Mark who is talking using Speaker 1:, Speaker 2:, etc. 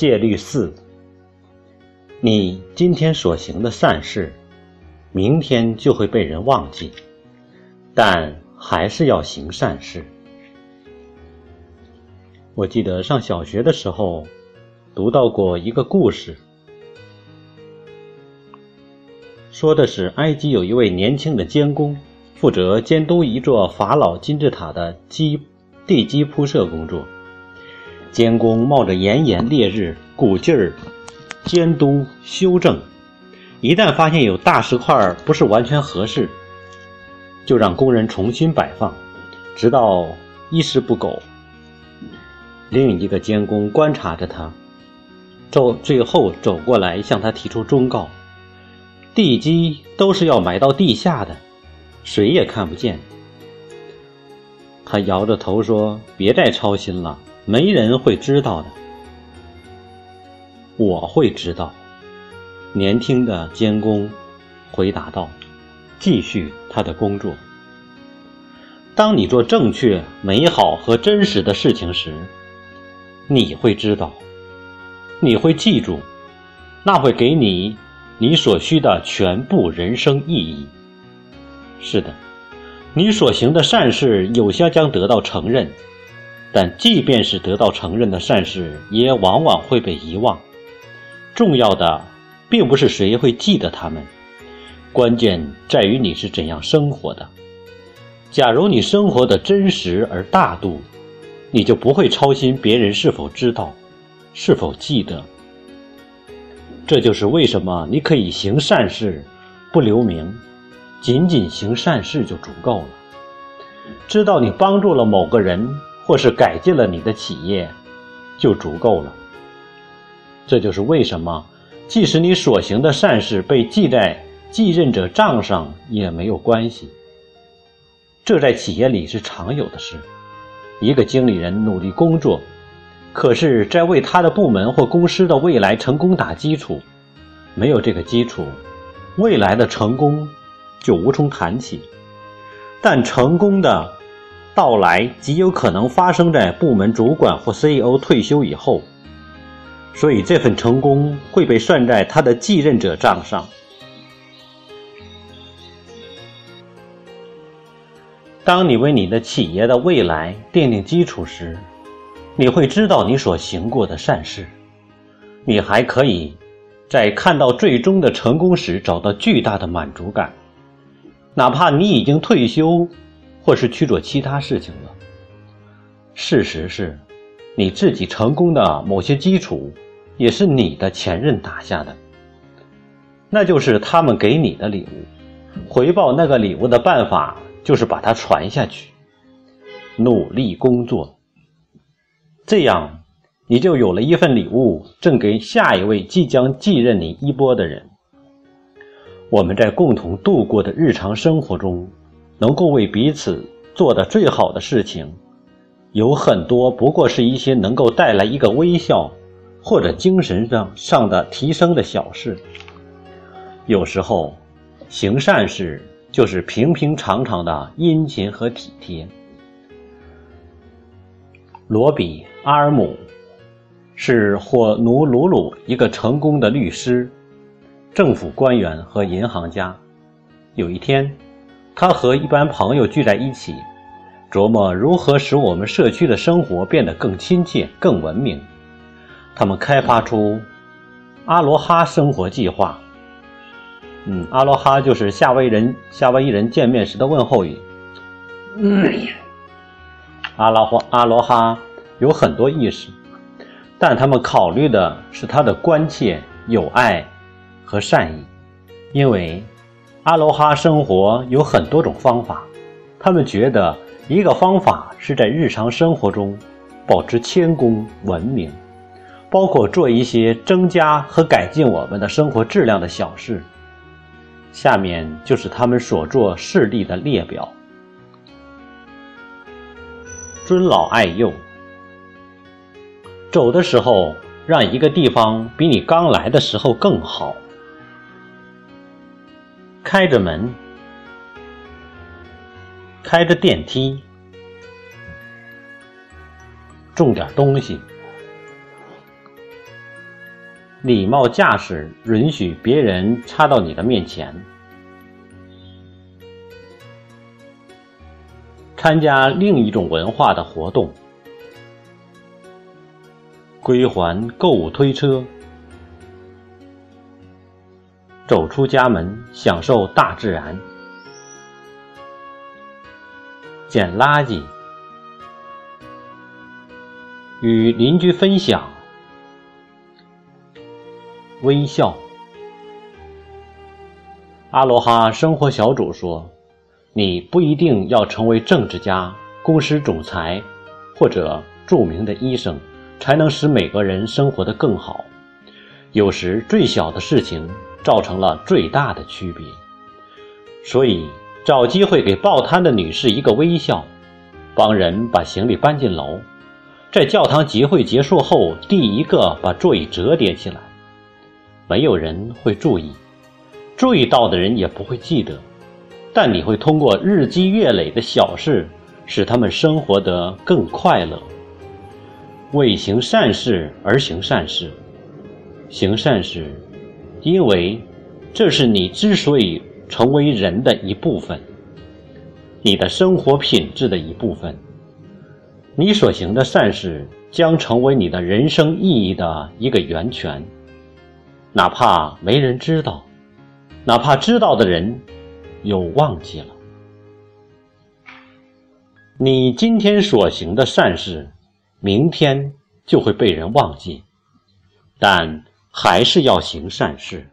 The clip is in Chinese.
Speaker 1: 戒律四：你今天所行的善事，明天就会被人忘记，但还是要行善事。我记得上小学的时候，读到过一个故事，说的是埃及有一位年轻的监工，负责监督一座法老金字塔的基地基铺设工作。监工冒着炎炎烈日，鼓劲儿监督修正。一旦发现有大石块不是完全合适，就让工人重新摆放，直到一丝不苟。另一个监工观察着他，走最后走过来向他提出忠告：地基都是要埋到地下的，谁也看不见。他摇着头说：“别再操心了。”没人会知道的，我会知道。年轻的监工回答道：“继续他的工作。当你做正确、美好和真实的事情时，你会知道，你会记住，那会给你你所需的全部人生意义。是的，你所行的善事有些将得到承认。”但即便是得到承认的善事，也往往会被遗忘。重要的并不是谁会记得他们，关键在于你是怎样生活的。假如你生活的真实而大度，你就不会操心别人是否知道，是否记得。这就是为什么你可以行善事，不留名，仅仅行善事就足够了。知道你帮助了某个人。或是改进了你的企业，就足够了。这就是为什么，即使你所行的善事被记在继任者账上也没有关系。这在企业里是常有的事。一个经理人努力工作，可是，在为他的部门或公司的未来成功打基础。没有这个基础，未来的成功就无从谈起。但成功的。到来极有可能发生在部门主管或 CEO 退休以后，所以这份成功会被算在他的继任者账上。当你为你的企业的未来奠定基础时，你会知道你所行过的善事，你还可以在看到最终的成功时找到巨大的满足感，哪怕你已经退休。或是去做其他事情了。事实是，你自己成功的某些基础，也是你的前任打下的。那就是他们给你的礼物。回报那个礼物的办法，就是把它传下去，努力工作。这样，你就有了一份礼物，赠给下一位即将继任你衣钵的人。我们在共同度过的日常生活中。能够为彼此做的最好的事情，有很多不过是一些能够带来一个微笑，或者精神上上的提升的小事。有时候，行善事就是平平常常的殷勤和体贴。罗比·阿尔姆是火奴鲁鲁一个成功的律师、政府官员和银行家。有一天。他和一般朋友聚在一起，琢磨如何使我们社区的生活变得更亲切、更文明。他们开发出“阿罗哈”生活计划。嗯，“阿罗哈”就是夏威夷人夏威夷人见面时的问候语。嗯阿拉花阿罗哈有很多意识，但他们考虑的是他的关切、友爱和善意，因为。阿罗哈生活有很多种方法，他们觉得一个方法是在日常生活中保持谦恭文明，包括做一些增加和改进我们的生活质量的小事。下面就是他们所做事例的列表：尊老爱幼，走的时候让一个地方比你刚来的时候更好。开着门，开着电梯，种点东西，礼貌驾驶允许别人插到你的面前。参加另一种文化的活动，归还购物推车，走出家门，享受大自然，捡垃圾，与邻居分享，微笑。阿罗哈生活小组说。你不一定要成为政治家、公司总裁，或者著名的医生，才能使每个人生活得更好。有时最小的事情造成了最大的区别。所以，找机会给报摊的女士一个微笑，帮人把行李搬进楼，在教堂集会结束后第一个把座椅折叠起来。没有人会注意，注意到的人也不会记得。但你会通过日积月累的小事，使他们生活得更快乐。为行善事而行善事，行善事，因为这是你之所以成为人的一部分，你的生活品质的一部分。你所行的善事将成为你的人生意义的一个源泉，哪怕没人知道，哪怕知道的人。又忘记了，你今天所行的善事，明天就会被人忘记，但还是要行善事。